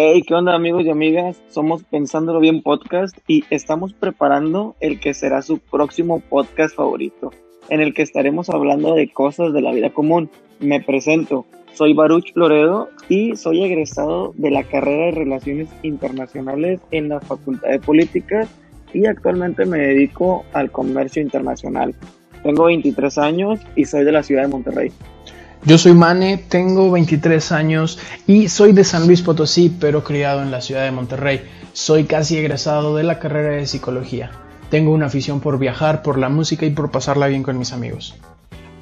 Hey, ¿qué onda amigos y amigas? Somos Pensándolo Bien Podcast y estamos preparando el que será su próximo podcast favorito, en el que estaremos hablando de cosas de la vida común. Me presento, soy Baruch Loredo y soy egresado de la carrera de Relaciones Internacionales en la Facultad de Políticas y actualmente me dedico al comercio internacional. Tengo 23 años y soy de la ciudad de Monterrey. Yo soy Mane, tengo 23 años y soy de San Luis Potosí, pero criado en la ciudad de Monterrey. Soy casi egresado de la carrera de psicología. Tengo una afición por viajar, por la música y por pasarla bien con mis amigos.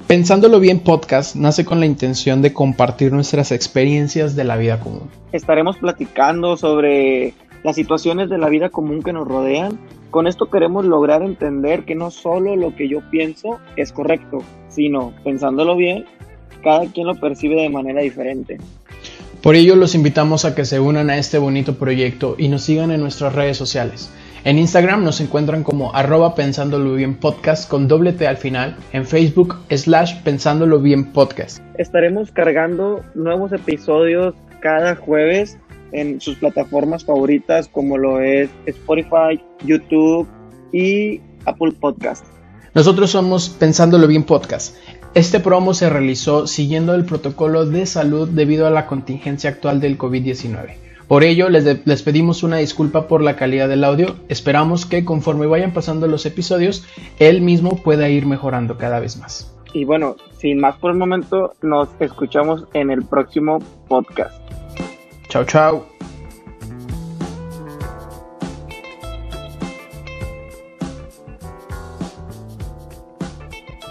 Pensándolo bien podcast nace con la intención de compartir nuestras experiencias de la vida común. Estaremos platicando sobre las situaciones de la vida común que nos rodean. Con esto queremos lograr entender que no solo lo que yo pienso es correcto, sino pensándolo bien, cada quien lo percibe de manera diferente. Por ello los invitamos a que se unan a este bonito proyecto y nos sigan en nuestras redes sociales. En Instagram nos encuentran como arroba pensándolo bien podcast con doble T al final, en Facebook slash pensándolo bien podcast. Estaremos cargando nuevos episodios cada jueves en sus plataformas favoritas como lo es Spotify, YouTube y Apple Podcast. Nosotros somos Pensándolo Bien Podcast. Este promo se realizó siguiendo el protocolo de salud debido a la contingencia actual del COVID-19. Por ello, les, les, pedimos una disculpa por la calidad del audio. Esperamos que conforme vayan pasando los episodios, él mismo pueda ir mejorando cada vez más. Y bueno, sin más por el momento, nos escuchamos en el próximo podcast. Chao, chao.